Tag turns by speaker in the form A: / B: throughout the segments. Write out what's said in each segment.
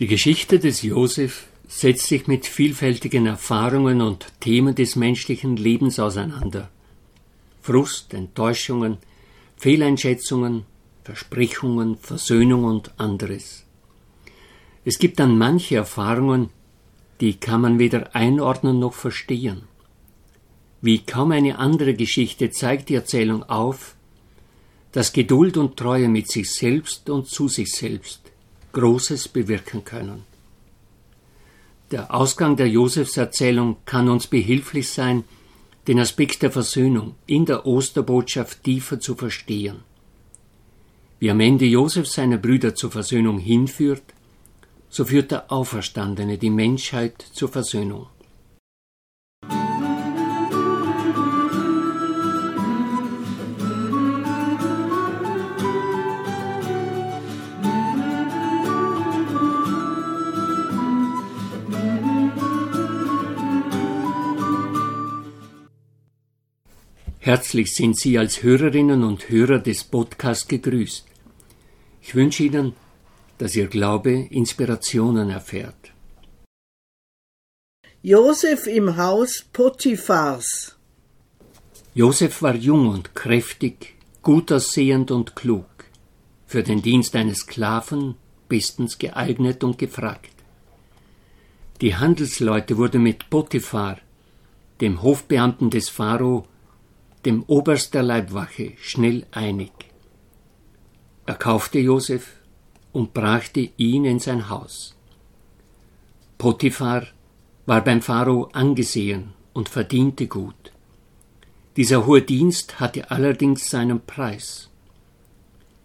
A: Die Geschichte des Josef setzt sich mit vielfältigen Erfahrungen und Themen des menschlichen Lebens auseinander. Frust, Enttäuschungen, Fehleinschätzungen, Versprechungen, Versöhnung und anderes. Es gibt dann manche Erfahrungen, die kann man weder einordnen noch verstehen. Wie kaum eine andere Geschichte zeigt die Erzählung auf, dass Geduld und Treue mit sich selbst und zu sich selbst Großes bewirken können. Der Ausgang der Josefserzählung kann uns behilflich sein, den Aspekt der Versöhnung in der Osterbotschaft tiefer zu verstehen. Wie am Ende Josef seine Brüder zur Versöhnung hinführt, so führt der Auferstandene die Menschheit zur Versöhnung. Herzlich sind Sie als Hörerinnen und Hörer des Podcasts gegrüßt. Ich wünsche Ihnen, dass Ihr Glaube Inspirationen erfährt.
B: Josef im Haus Potiphars.
A: Josef war jung und kräftig, gut aussehend und klug, für den Dienst eines Sklaven bestens geeignet und gefragt. Die Handelsleute wurden mit Potiphar, dem Hofbeamten des Pharao, dem Oberst der Leibwache schnell einig. Er kaufte Josef und brachte ihn in sein Haus. Potiphar war beim Pharao angesehen und verdiente gut. Dieser hohe Dienst hatte allerdings seinen Preis.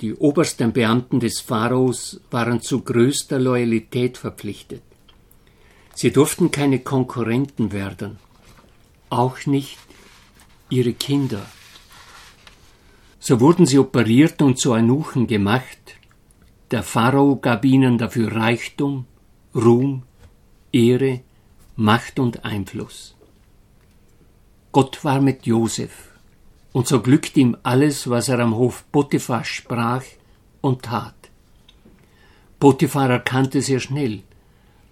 A: Die obersten Beamten des Pharaos waren zu größter Loyalität verpflichtet. Sie durften keine Konkurrenten werden, auch nicht ihre Kinder. So wurden sie operiert und zu Eunuchen gemacht. Der Pharao gab ihnen dafür Reichtum, Ruhm, Ehre, Macht und Einfluss. Gott war mit Josef, und so glückt ihm alles, was er am Hof Potiphar sprach und tat. Potiphar erkannte sehr schnell,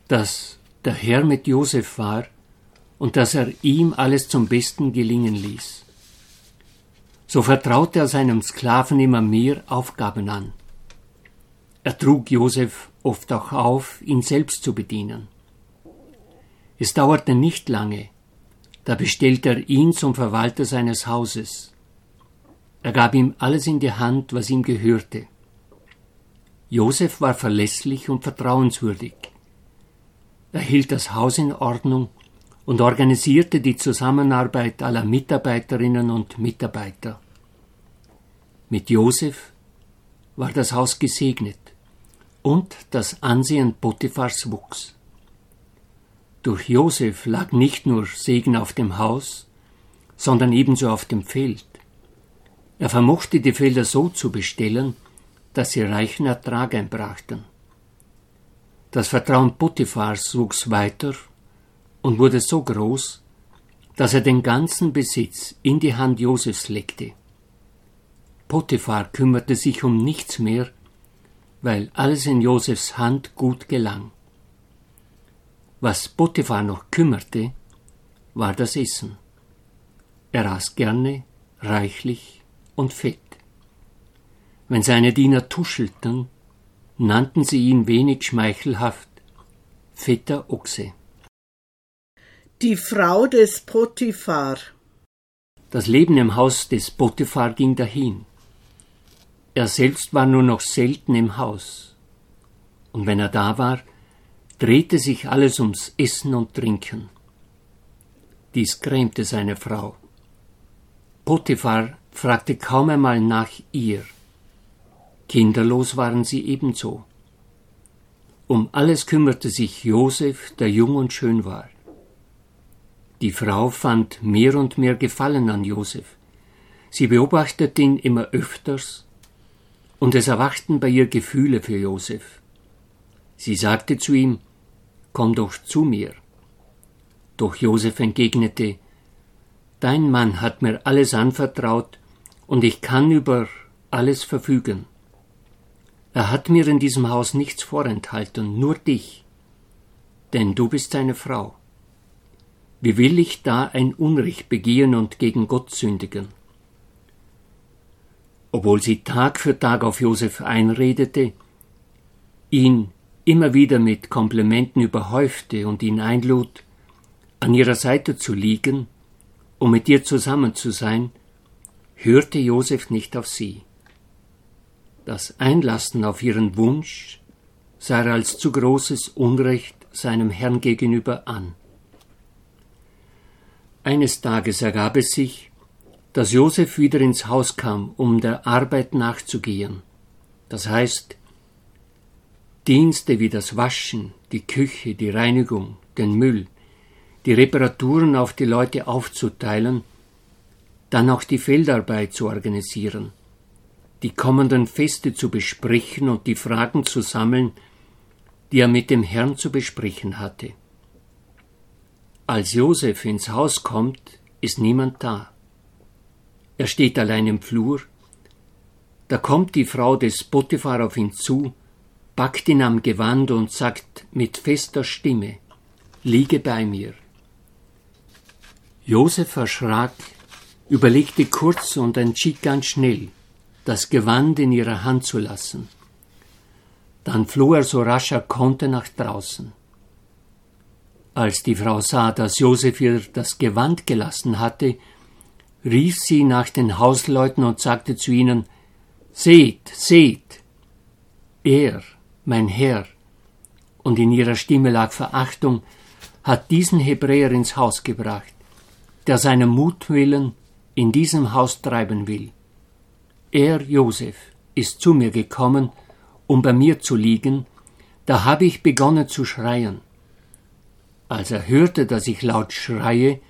A: dass der Herr mit Josef war und dass er ihm alles zum Besten gelingen ließ. So vertraute er seinem Sklaven immer mehr Aufgaben an. Er trug Josef oft auch auf, ihn selbst zu bedienen. Es dauerte nicht lange, da bestellte er ihn zum Verwalter seines Hauses. Er gab ihm alles in die Hand, was ihm gehörte. Josef war verlässlich und vertrauenswürdig. Er hielt das Haus in Ordnung und organisierte die Zusammenarbeit aller Mitarbeiterinnen und Mitarbeiter. Mit Josef war das Haus gesegnet und das Ansehen Potiphars wuchs. Durch Josef lag nicht nur Segen auf dem Haus, sondern ebenso auf dem Feld. Er vermochte die Felder so zu bestellen, dass sie reichen Ertrag einbrachten. Das Vertrauen Potiphars wuchs weiter und wurde so groß, dass er den ganzen Besitz in die Hand Josefs legte. Potiphar kümmerte sich um nichts mehr, weil alles in Josefs Hand gut gelang. Was Potiphar noch kümmerte, war das Essen. Er aß gerne, reichlich und fett. Wenn seine Diener tuschelten, nannten sie ihn wenig schmeichelhaft fetter Ochse
B: die Frau des Potiphar.
A: Das Leben im Haus des Potiphar ging dahin. Er selbst war nur noch selten im Haus. Und wenn er da war, drehte sich alles ums Essen und Trinken. Dies grämte seine Frau. Potiphar fragte kaum einmal nach ihr. Kinderlos waren sie ebenso. Um alles kümmerte sich Josef, der jung und schön war. Die Frau fand mehr und mehr Gefallen an Josef. Sie beobachtete ihn immer öfters, und es erwachten bei ihr Gefühle für Josef. Sie sagte zu ihm, Komm doch zu mir. Doch Josef entgegnete, Dein Mann hat mir alles anvertraut, und ich kann über alles verfügen. Er hat mir in diesem Haus nichts vorenthalten, nur dich, denn du bist seine Frau. Wie will ich da ein Unrecht begehen und gegen Gott sündigen? Obwohl sie Tag für Tag auf Josef einredete, ihn immer wieder mit Komplimenten überhäufte und ihn einlud, an ihrer Seite zu liegen, um mit ihr zusammen zu sein, hörte Josef nicht auf sie. Das Einlassen auf ihren Wunsch sah er als zu großes Unrecht seinem Herrn gegenüber an. Eines Tages ergab es sich, dass Josef wieder ins Haus kam, um der Arbeit nachzugehen. Das heißt, Dienste wie das Waschen, die Küche, die Reinigung, den Müll, die Reparaturen auf die Leute aufzuteilen, dann auch die Feldarbeit zu organisieren, die kommenden Feste zu besprechen und die Fragen zu sammeln, die er mit dem Herrn zu besprechen hatte. Als Josef ins Haus kommt, ist niemand da. Er steht allein im Flur. Da kommt die Frau des Potiphar auf ihn zu, packt ihn am Gewand und sagt mit fester Stimme, liege bei mir. Josef erschrak, überlegte kurz und entschied ganz schnell, das Gewand in ihrer Hand zu lassen. Dann floh er so rasch er konnte nach draußen. Als die Frau sah, dass Josef ihr das Gewand gelassen hatte, rief sie nach den Hausleuten und sagte zu ihnen Seht, seht. Er, mein Herr, und in ihrer Stimme lag Verachtung, hat diesen Hebräer ins Haus gebracht, der seinem Mutwillen in diesem Haus treiben will. Er, Josef, ist zu mir gekommen, um bei mir zu liegen, da habe ich begonnen zu schreien. Als er hörte, dass ich laut schreie,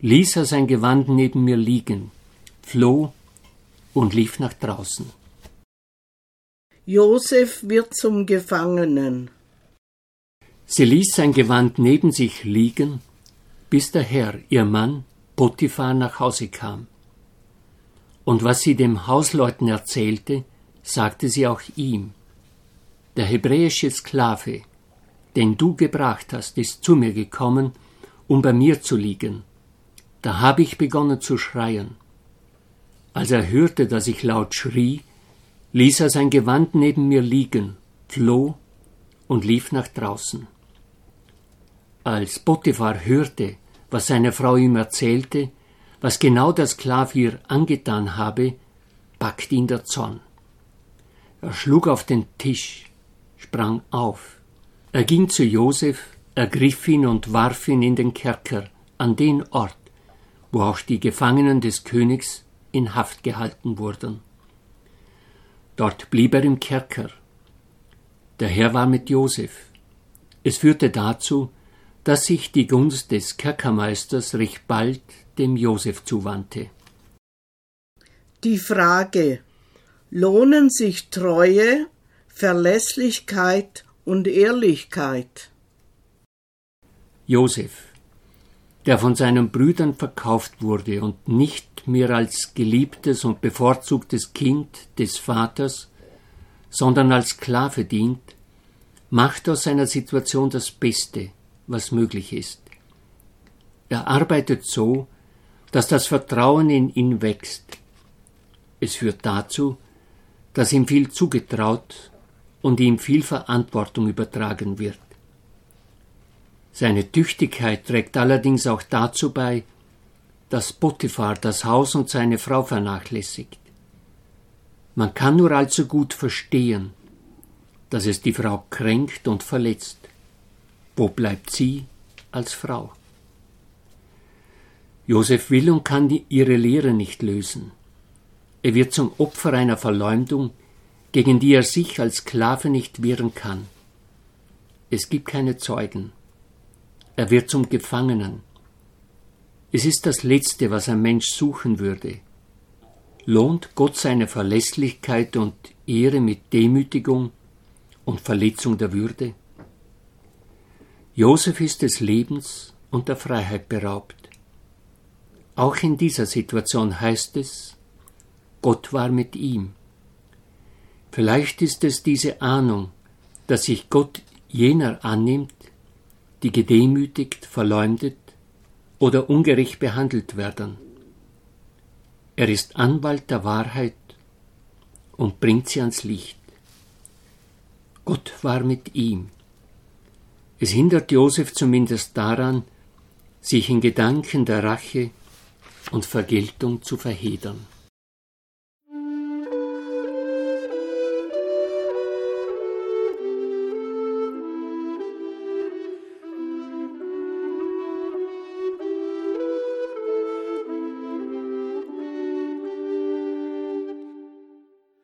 A: ließ er sein Gewand neben mir liegen, floh und lief nach draußen.
B: Josef wird zum Gefangenen.
A: Sie ließ sein Gewand neben sich liegen, bis der Herr, ihr Mann, Potiphar nach Hause kam. Und was sie dem Hausleuten erzählte, sagte sie auch ihm. Der hebräische Sklave, den du gebracht hast, ist zu mir gekommen, um bei mir zu liegen. Da habe ich begonnen zu schreien. Als er hörte, dass ich laut schrie, ließ er sein Gewand neben mir liegen, floh und lief nach draußen. Als Potiphar hörte, was seine Frau ihm erzählte, was genau der Sklav ihr angetan habe, packte ihn der Zorn. Er schlug auf den Tisch, sprang auf, er ging zu Josef, ergriff ihn und warf ihn in den Kerker, an den Ort, wo auch die Gefangenen des Königs in Haft gehalten wurden. Dort blieb er im Kerker. Der Herr war mit Josef. Es führte dazu, dass sich die Gunst des Kerkermeisters recht bald dem Josef zuwandte.
B: Die Frage Lohnen sich Treue, Verlässlichkeit und Ehrlichkeit.
A: Josef, der von seinen Brüdern verkauft wurde und nicht mehr als geliebtes und bevorzugtes Kind des Vaters, sondern als Sklave dient, macht aus seiner Situation das Beste, was möglich ist. Er arbeitet so, dass das Vertrauen in ihn wächst. Es führt dazu, dass ihm viel zugetraut und ihm viel Verantwortung übertragen wird. Seine Tüchtigkeit trägt allerdings auch dazu bei, dass Potiphar das Haus und seine Frau vernachlässigt. Man kann nur allzu gut verstehen, dass es die Frau kränkt und verletzt. Wo bleibt sie als Frau? Josef will und kann ihre Lehre nicht lösen. Er wird zum Opfer einer Verleumdung, gegen die er sich als Sklave nicht wehren kann. Es gibt keine Zeugen. Er wird zum Gefangenen. Es ist das Letzte, was ein Mensch suchen würde. Lohnt Gott seine Verlässlichkeit und Ehre mit Demütigung und Verletzung der Würde? Josef ist des Lebens und der Freiheit beraubt. Auch in dieser Situation heißt es, Gott war mit ihm. Vielleicht ist es diese Ahnung, dass sich Gott jener annimmt, die gedemütigt, verleumdet oder ungerecht behandelt werden. Er ist Anwalt der Wahrheit und bringt sie ans Licht. Gott war mit ihm. Es hindert Josef zumindest daran, sich in Gedanken der Rache und Vergeltung zu verhedern.